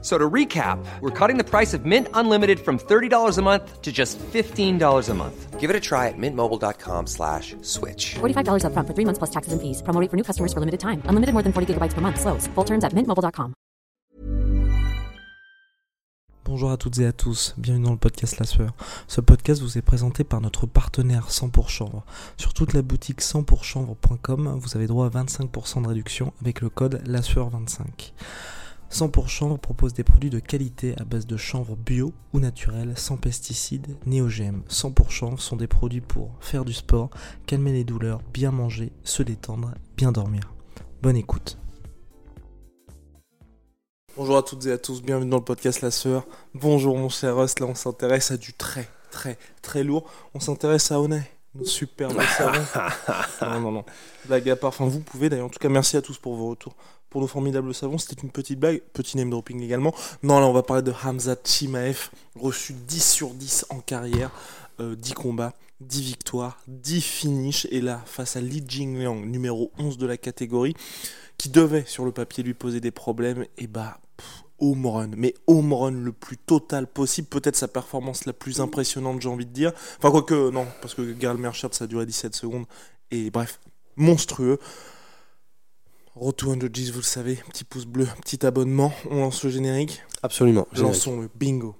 So to recap, we're cutting the price of Mint Unlimited from $30 a month to just $15 a month. Give it a try at mintmobile.com slash switch. $45 upfront for three months plus taxes and fees. Promo rate for new customers for limited time. Unlimited more than 40 gigabytes per month. Slows. Full terms at mintmobile.com. Bonjour à toutes et à tous, bienvenue dans le podcast La Sueur. Ce podcast vous est présenté par notre partenaire 100 pour chanvre. Sur toute la boutique 100pourchanvre.com, vous avez droit à 25% de réduction avec le code La Sueur 25 100 pour chanvre propose des produits de qualité à base de chanvre bio ou naturel, sans pesticides ni OGM. 100 pour chanvre sont des produits pour faire du sport, calmer les douleurs, bien manger, se détendre, bien dormir. Bonne écoute. Bonjour à toutes et à tous, bienvenue dans le podcast La Sœur. Bonjour mon cher Rust, là on s'intéresse à du très très très lourd. On s'intéresse à Honey, nos superbes savons. non, non, non, blague à part. Enfin, vous pouvez d'ailleurs. En tout cas, merci à tous pour vos retours. Pour nos formidables savons, c'était une petite blague, petit name dropping également. Non, là on va parler de Hamza Chimaev, reçu 10 sur 10 en carrière, euh, 10 combats, 10 victoires, 10 finishes. Et là, face à Li Jingliang, numéro 11 de la catégorie, qui devait sur le papier lui poser des problèmes, et bah pff, home run, mais home run le plus total possible, peut-être sa performance la plus impressionnante j'ai envie de dire, enfin quoique non, parce que Garal Merchant ça a duré 17 secondes, et bref, monstrueux. Road to 100 G's, vous le savez, petit pouce bleu, petit abonnement, on lance le générique, Absolument. générique. lançons le bingo.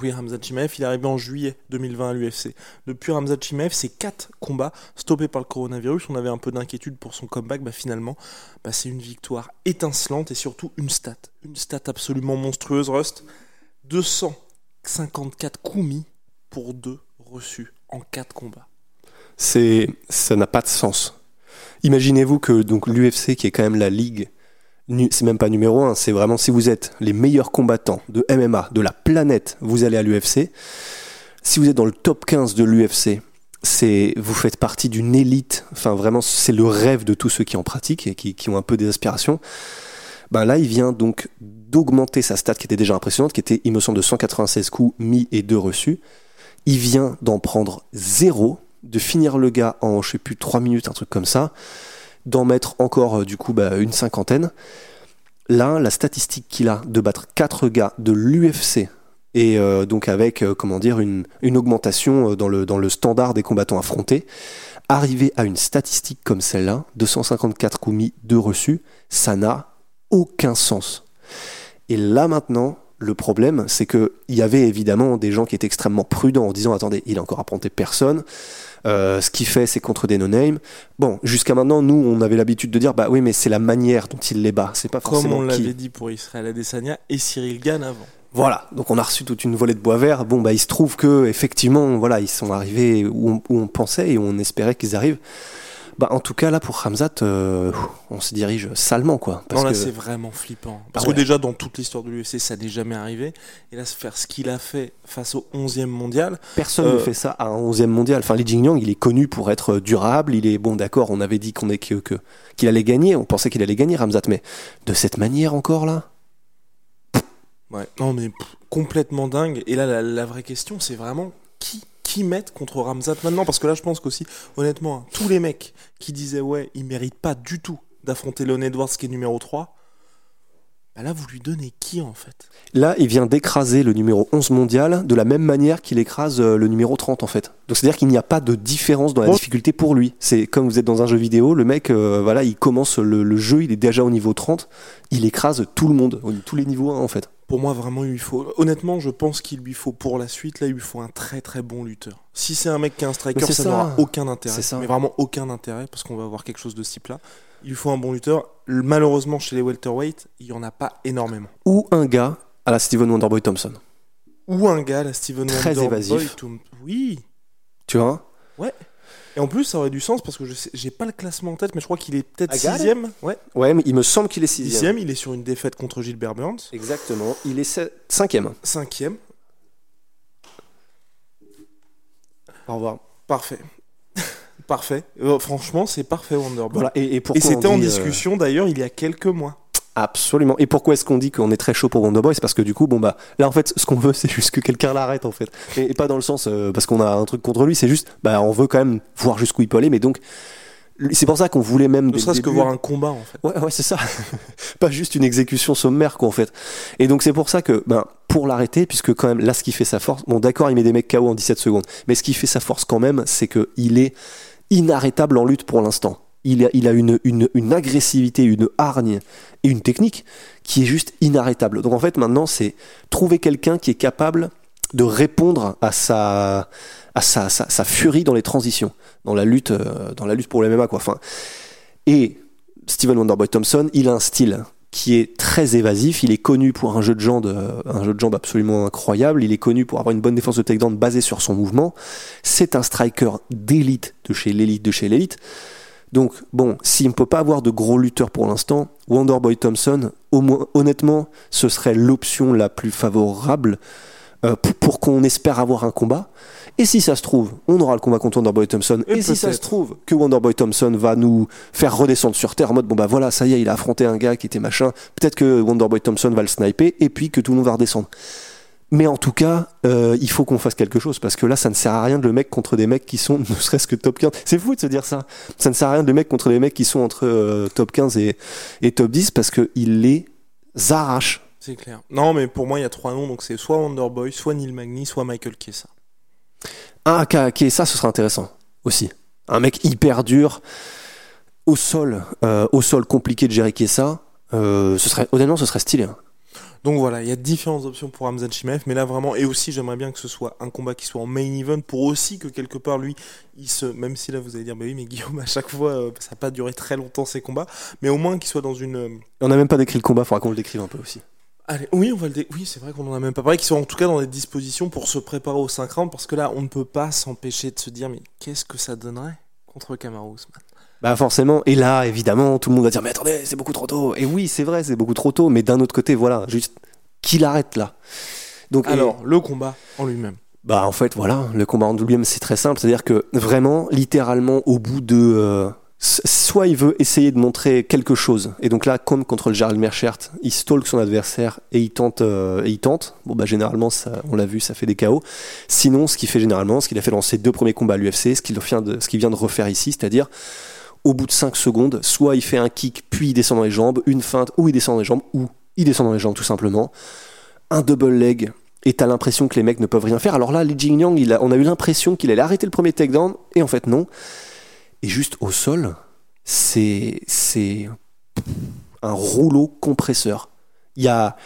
Oui, Hamza Chimaev, il est arrivé en juillet 2020 à l'UFC. Depuis Hamza Chimaev, c'est 4 combats stoppés par le coronavirus. On avait un peu d'inquiétude pour son comeback. Bah, finalement, bah, c'est une victoire étincelante et surtout une stat. Une stat absolument monstrueuse, Rust. 254 coups mis pour 2 reçus en 4 combats. C'est, ça n'a pas de sens. Imaginez-vous que donc l'UFC, qui est quand même la ligue, c'est même pas numéro un, c'est vraiment si vous êtes les meilleurs combattants de MMA de la planète, vous allez à l'UFC. Si vous êtes dans le top 15 de l'UFC, c'est vous faites partie d'une élite. Enfin, vraiment, c'est le rêve de tous ceux qui en pratiquent et qui, ont un peu des aspirations. Ben là, il vient donc d'augmenter sa stat qui était déjà impressionnante, qui était, il me semble, de 196 coups mis et 2 reçus. Il vient d'en prendre zéro, de finir le gars en, je sais plus, 3 minutes, un truc comme ça, d'en mettre encore, euh, du coup, bah, une cinquantaine. Là, la statistique qu'il a de battre 4 gars de l'UFC, et euh, donc avec, euh, comment dire, une, une augmentation dans le, dans le standard des combattants affrontés, arriver à une statistique comme celle-là, 254 coups mis, 2 reçus, ça n'a aucun sens. Et là maintenant, le problème, c'est que il y avait évidemment des gens qui étaient extrêmement prudents en disant attendez, il a encore affronté personne. Euh, ce qu'il fait, c'est contre des no-name. Bon, jusqu'à maintenant, nous, on avait l'habitude de dire bah oui, mais c'est la manière dont il les bat. C'est pas Comme forcément on qui. l'avait dit pour Israël Adesanya et Cyril Gann avant. Voilà, donc on a reçu toute une volée de bois vert. Bon, bah il se trouve que effectivement, voilà, ils sont arrivés où on, où on pensait et où on espérait qu'ils arrivent. Bah en tout cas là pour Hamzat, euh, on se dirige salement quoi. Parce non, là, que c'est vraiment flippant. Parce Ah que ouais. déjà, dans toute l'histoire de l'UFC, ça n'est jamais arrivé. Et là, se faire ce qu'il a fait face au 11e mondial, Personne Euh, ne fait ça à un 11e mondial. Enfin, Li Jingliang, il est connu pour être durable. Il est bon, d'accord. On avait dit qu'on est que qu'il allait gagner. On pensait qu'il allait gagner, Ramzat, mais de cette manière encore là? Ouais, non mais pff, complètement dingue. Et là, la, la vraie question, c'est vraiment qui qui mettre contre Ramzat maintenant Parce que là, je pense qu'aussi, honnêtement, hein, tous les mecs qui disaient ouais, il mérite pas du tout d'affronter Leon Edwards qui est numéro 3, bah là, vous lui donnez qui en fait? Là, il vient d'écraser le numéro 11 mondial de la même manière qu'il écrase euh, le numéro 30 en fait. Donc c'est-à-dire qu'il n'y a pas de différence dans la Bon. difficulté pour lui. C'est comme vous êtes dans un jeu vidéo, le mec, euh, voilà, il commence le, le jeu, il est déjà au niveau 30, il écrase tout le monde, tous les niveaux 1 en fait. Pour moi, vraiment, il lui faut. Honnêtement, je pense qu'il lui faut pour la suite, là, il lui faut un très très bon lutteur. Si c'est un mec qui est un striker, ça, ça. n'aura aucun intérêt. C'est ça. Mais vraiment aucun intérêt, parce qu'on va avoir quelque chose de ce type-là. Il lui faut un bon lutteur. Malheureusement, chez les welterweight, il y en a pas énormément. Ou un gars à la Steven Wonderboy Thompson. Ou un gars, la Steven Très Wonderboy, évasif. Tom- Oui. Tu vois Et Et en plus, ça aurait du sens parce que je j'ai pas le classement en tête, mais je crois qu'il est peut-être sixième. Ouais, Ouais, mais il me semble qu'il est sixième. sixième. Il est sur une défaite contre Gilbert Burns. Exactement. Il est cinquième. Cinquième. Au revoir. Parfait. parfait. Euh, franchement, c'est parfait, Wonderboy. Voilà. Et, et Et pourquoi c'était en euh, discussion d'ailleurs il y a quelques mois. Absolument. Et pourquoi est-ce qu'on dit qu'on est très chaud pour Wonderboy C'est parce que du coup, bon bah, là en fait, ce qu'on veut, c'est juste que quelqu'un l'arrête en fait. Et, et pas dans le sens euh, parce qu'on a un truc contre lui, c'est juste, bah, on veut quand même voir jusqu'où il peut aller. Mais donc, c'est pour ça qu'on voulait même. Ne serait-ce que voir un combat en fait. Ouais, ouais, c'est ça. pas juste une exécution sommaire, quoi, en fait. Et donc, c'est pour ça que, ben, pour l'arrêter, puisque quand même, là, ce qui fait sa force, bon, d'accord, il met des mecs KO en 17 secondes, mais ce qui fait sa force quand même, c'est que il est inarrêtable en lutte pour l'instant. Il a, une, agressivité, une hargne et une technique qui est juste inarrêtable. Donc, en fait, maintenant, c'est trouver quelqu'un qui est capable de répondre à sa, furie dans les transitions, dans la lutte, euh, pour le MMA, et Steven Wonderboy Thompson, il a un style qui est très évasif. Il est connu pour un jeu de jambes, euh, absolument incroyable. Il est connu pour avoir une bonne défense de takedown basée sur son mouvement. C'est un striker d'élite de chez l'élite de chez l'élite. Donc bon, s'il ne peut pas avoir de gros lutteurs pour l'instant, Wonderboy Thompson, au moins, honnêtement, ce serait l'option la plus favorable euh, pour, pour qu'on espère avoir un combat. Et si ça se trouve, on aura le combat contre Wonderboy Thompson. Et Et, si ça se trouve que Wonderboy Thompson va nous faire redescendre sur terre en mode bon bah voilà, ça y est, il a affronté un gars qui était machin. Peut-être que Wonderboy Thompson va le sniper et puis que tout le monde va redescendre. Mais en tout cas, euh, il faut qu'on fasse quelque chose parce que là, ça ne sert à rien de le mec contre des mecs qui sont ne serait-ce que top 15. C'est fou de se dire ça. Ça ne sert à rien de le mec contre des mecs qui sont entre euh, top 15 et, et top 10 parce qu'il les arrache. C'est clair. Non, mais pour moi, il y a trois noms, donc c'est soit Wonderboy, soit Neil Magny, soit Michael Chiesa. Ah, ça, ce serait intéressant aussi. Un mec hyper dur, au sol, euh, au sol compliqué de gérer. Euh, ce serait, honnêtement, ce serait stylé. hein. Donc voilà, il y a différentes options pour Hamzat Chimaev, mais là vraiment, et aussi j'aimerais bien que ce soit un combat qui soit en main event pour aussi que quelque part lui, il se, même si là vous allez dire, bah oui, mais Guillaume, à chaque fois, euh, ça n'a pas duré très longtemps ces combats, mais au moins qu'il soit dans une. euh, On n'a même pas décrit le combat, faudra qu'on le décrive un peu aussi. Allez, oui, on va le dé- oui, c'est vrai qu'on en a même pas parlé, qu'il soit en tout cas dans des dispositions pour se préparer aux 5 rounds, parce que là, on ne peut pas s'empêcher de se dire, mais qu'est-ce que ça donnerait? Contre Kamaru Usman Bah forcément, et là évidemment tout le monde va dire mais attendez c'est beaucoup trop tôt. Et oui c'est vrai c'est beaucoup trop tôt, mais d'un autre côté voilà juste qu'il arrête là. Donc et- Alors, le combat en lui-même. bah en fait voilà le combat en WM c'est très simple, c'est-à-dire que vraiment littéralement au bout de euh, soit il veut essayer de montrer quelque chose et donc là comme contre le Gerald Merchert il stalk son adversaire et il tente euh, il tente bon bah généralement ça on l'a vu ça fait des KO sinon ce qu'il fait généralement ce qu'il a fait dans ses deux premiers combats à l'UFC ce qu'il vient de refaire ici c'est-à-dire au bout de 5 secondes, soit il fait un kick, puis il descend dans les jambes, une feinte, ou il descend dans les jambes, ou il descend dans les jambes tout simplement. Un double leg, et t'as l'impression que les mecs ne peuvent rien faire. Alors là, Li a, on a eu l'impression qu'il allait arrêter le premier takedown, et en fait non. Et juste au sol, c'est c'est un rouleau compresseur. Il y a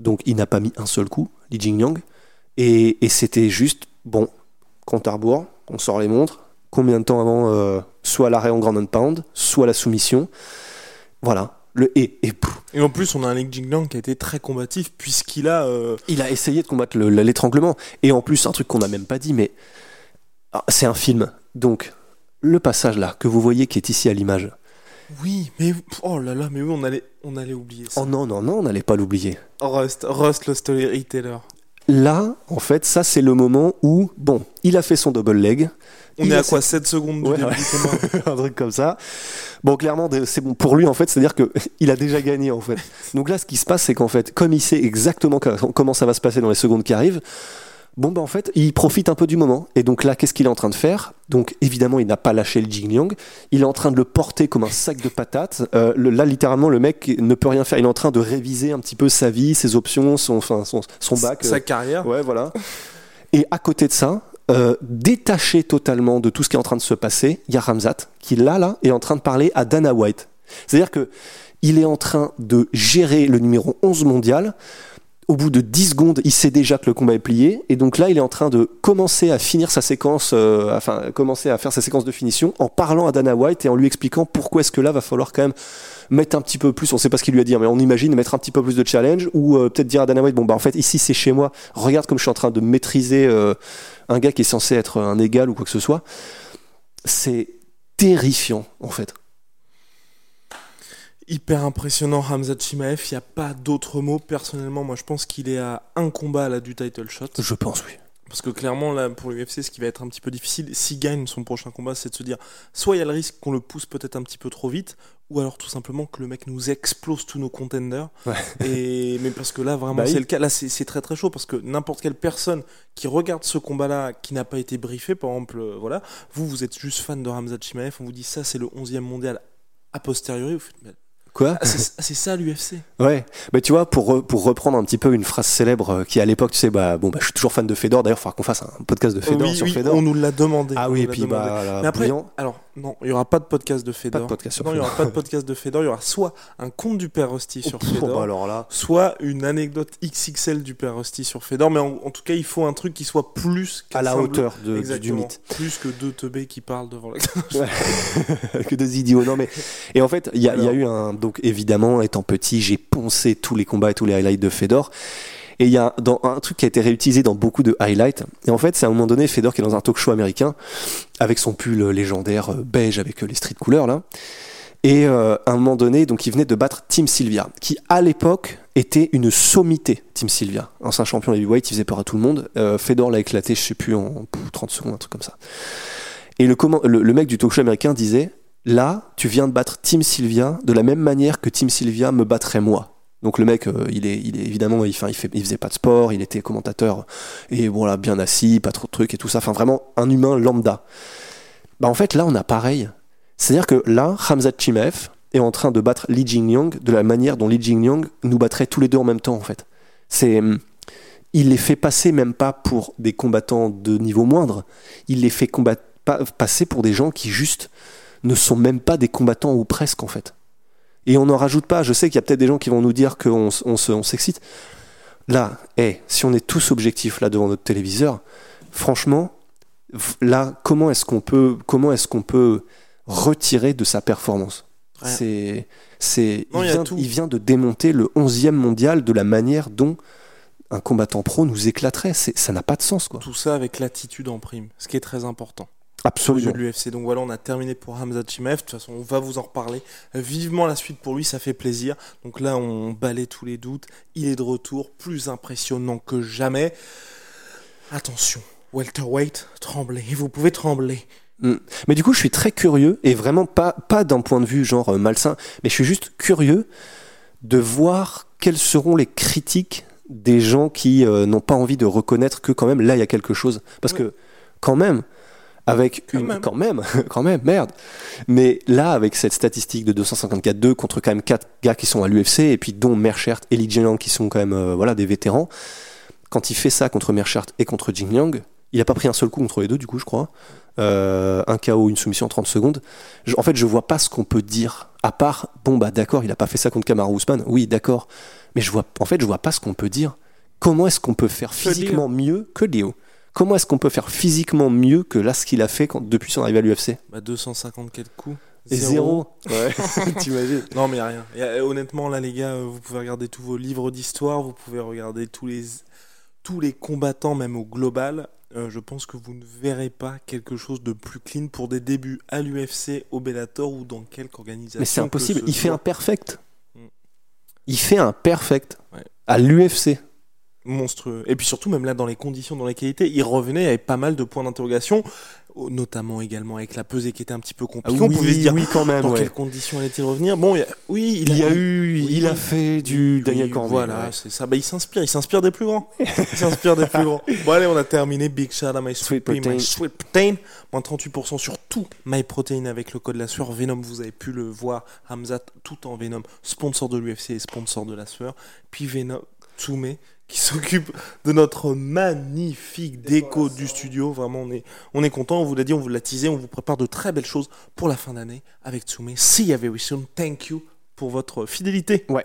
donc il n'a pas mis un seul coup, Li Jingliang, et, et c'était juste bon, compte à rebours, on sort les montres. Combien de temps avant euh, soit l'arrêt en ground and pound, soit la soumission. Voilà. Le et, et Et en plus, on a un Leg Jinglang qui a été très combatif, puisqu'il a. euh, il a essayé de combattre le- l'étranglement. Et en plus, un truc qu'on n'a même pas dit, mais ah, c'est un film. Donc, le passage là que vous voyez qui est ici à l'image. Oui, mais. Oh là là, mais oui, on allait, on allait oublier ça. Oh non, non, non, on n'allait pas l'oublier. Rust, Rust, le storyteller. Là, en fait, ça c'est le moment où, bon, il a fait son double leg. On Il est à quoi 7 secondes du Ouais, début ouais. un truc comme ça. Bon, clairement, c'est bon pour lui en fait, c'est-à-dire que il a déjà gagné en fait. Donc là, ce qui se passe, c'est qu'en fait, comme il sait exactement co- comment ça va se passer dans les secondes qui arrivent, bon bah en fait, il profite un peu du moment. Et donc là, qu'est-ce qu'il est en train de faire? Donc évidemment, il n'a pas lâché le Jingliang. Il est en train de le porter comme un sac de patates. Euh, le- là, littéralement, le mec ne peut rien faire. Il est en train de réviser un petit peu sa vie, ses options, son, enfin, son, son bac. Sa euh, carrière. Ouais, voilà. Et à côté de ça, euh, détaché totalement de tout ce qui est en train de se passer, il y a Ramzat qui là, là, est en train de parler à Dana White. C'est-à-dire que il est en train de gérer le numéro 11 mondial. Au bout de 10 secondes, il sait déjà que le combat est plié. Et donc là, il est en train de commencer à finir sa séquence, euh, enfin, commencer à faire sa séquence de finition en parlant à Dana White et en lui expliquant pourquoi est-ce que là, va falloir quand même mettre un petit peu plus, on sait pas ce qu'il lui a dit, hein, mais on imagine mettre un petit peu plus de challenge ou euh, peut-être dire à Dana White, bon bah en fait ici c'est chez moi, regarde comme je suis en train de maîtriser euh, un gars qui est censé être un égal ou quoi que ce soit. c'est terrifiant en fait. Hyper impressionnant Hamza Chimaev, il n'y a pas d'autre mot. Personnellement, moi je pense qu'il est à un combat là du title shot. Je pense, oui. Parce que clairement, là, pour l'UFC, ce qui va être un petit peu difficile, s'il gagne son prochain combat, c'est de se dire soit il y a le risque qu'on le pousse peut-être un petit peu trop vite, ou alors tout simplement que le mec nous explose tous nos contenders. Ouais. Et, mais parce que là, vraiment, Bah c'est le cas. Là, c'est très très chaud parce que n'importe quelle personne qui regarde ce combat-là, qui n'a pas été briefé, par exemple, euh, voilà, vous, vous êtes juste fan de Hamza Chimaev, on vous dit ça, c'est le 11e mondial a posteriori, vous faites, mais- Quoi ah, c'est c'est ça l'UFC. Ouais, bah tu vois, pour, re- pour reprendre un petit peu une phrase célèbre euh, qui à l'époque, tu sais, bah bon, bah je suis toujours fan de Fedor. D'ailleurs, il faudra qu'on fasse un podcast de Fedor oui, sur oui, Fedor. on nous l'a demandé. Ah oui, et puis demandé. bah, Mais après, brillant. alors non, il y aura pas de podcast de Fedor. Pas de podcast sur non, il y Fedor. aura pas de podcast de Fedor. Il y aura soit un compte du Père Rusty sur Oh, pff, Fedor, bah alors là, soit une anecdote XXL du Père Rusty sur Fedor. Mais en, en tout cas, il faut un truc qui soit plus à la hauteur de, du- mythe. Plus que deux teubés qui parlent devant la. que des idiots. Non mais et en fait, il y, y a eu un donc évidemment étant petit, j'ai poncé tous les combats et tous les highlights de Fedor. Et il y a un truc qui a été réutilisé dans beaucoup de highlights. Et en fait, c'est à un moment donné Fedor qui est dans un talk show américain avec son pull légendaire euh, beige avec euh, les street couleurs là. Et euh, à un moment donné, donc il venait de battre Tim Sylvia, qui à l'époque était une sommité. Tim Sylvia, ancien champion heavyweight, il faisait peur à tout le monde. Euh, Fedor l'a éclaté, je sais plus en pff, 30 secondes, un truc comme ça. Et le mec du talk show américain disait Là, tu viens de battre Tim Sylvia de la même manière que Tim Sylvia me battrait moi. Donc le mec, euh, il est, il est évidemment, il, il, fait, il faisait pas de sport, il était commentateur et voilà, bien assis, pas trop de trucs et tout ça. Enfin, vraiment un humain lambda. Bah en fait, là, on a pareil. C'est-à-dire que là, Hamza Chimaev est en train de battre Li Jingliang de la manière dont Li Jingliang nous battrait tous les deux en même temps, en fait. C'est, hum, il les fait passer même pas pour des combattants de niveau moindre. Il les fait combattre, pas- passer pour des gens qui juste ne sont même pas des combattants ou presque en fait. Et on n'en rajoute pas. Je sais qu'il y a peut-être des gens qui vont nous dire qu'on on se- on s'excite. Là, eh, si on est tous objectifs là devant notre téléviseur, franchement, là, comment est-ce qu'on peut, comment est-ce qu'on peut retirer de sa performance? C'est, c'est, il, vient, tout. il vient de démonter le 11e mondial de la manière dont un combattant pro nous éclaterait. Ça n'a pas de sens, quoi. Tout ça avec l'attitude en prime, ce qui est très important. Absolument. de l'UFC. Donc voilà, on a terminé pour Hamza Chimaev. De toute façon, on va vous en reparler. Vivement la suite pour lui, ça fait plaisir. Donc là, on balaie tous les doutes. Il est de retour, plus impressionnant que jamais. Attention, welterweight, tremblez. Vous pouvez trembler. Mm. Mais du coup, je suis très curieux, et vraiment pas, pas d'un point de vue genre euh, malsain, mais je suis juste curieux de voir quelles seront les critiques des gens qui euh, n'ont pas envie de reconnaître que quand même là il y a quelque chose. Parce que quand même, avec Quand une, même. quand même, quand même, merde. Mais là, avec cette statistique de 254-2 contre quand même quatre gars qui sont à l'UFC et puis dont Merchert et Li Jingliang qui sont quand même euh, voilà des vétérans, quand il fait ça contre Merchert et contre Jingliang, il a pas pris un seul coup contre les deux du coup je crois. Euh, un KO, une soumission en 30 secondes. Je- en fait, je vois pas ce qu'on peut dire à part bon bah d'accord, il a pas fait ça contre Kamaru Usman. Oui, d'accord. Mais je vois en fait, je vois pas ce qu'on peut dire. Comment est-ce qu'on peut faire Que physiquement mieux que Léo Comment est-ce qu'on peut faire physiquement mieux que là ce qu'il a fait quand- depuis son arrivée à l'UFC Bah, 254 coups. Et zéro. Ouais. T'imagines Non, mais y a rien. Y a- honnêtement, là, les gars, vous pouvez regarder tous vos livres d'histoire, vous pouvez regarder tous les, tous les combattants, même au global. Euh, je pense que vous ne verrez pas quelque chose de plus clean pour des débuts à l'UFC, au Bellator ou dans quelque organisation. Mais c'est impossible. ce Il fait un perfect. Mm. Il fait un perfect à l'UFC. Monstrueux. Et puis surtout, même là, dans les conditions dans lesquelles il était, il revenait avec pas mal de points d'interrogation, notamment également avec la pesée qui était un petit peu compliquée. On pouvait se dire Ah oui, quand même. dans ouais. quelles conditions allait-il revenir? Bon, a- oui, Il y a oui, eu, oui, il a oui. fait du Oui, Daniel Cormier. Voilà, ouais. c'est ça. Bah, il s'inspire, il s'inspire des plus grands. Il s'inspire des plus grands. Bon, allez, on a terminé. Big shout à My Sweet Pea, My Protein. Sweet Protein. Moins 38% sur tout My Protein avec le code la sueur. Venom, vous avez pu le voir. Hamzat, tout en Venom, sponsor de l'UFC et sponsor de la sueur. Puis Venom, Tsume, qui s'occupe de notre magnifique déco du studio. Vraiment, on est, on est content. On vous l'a dit, on vous l'a teasé. On vous prépare de très belles choses pour la fin d'année avec Tsume. See you very soon. Thank you pour votre fidélité. Ouais.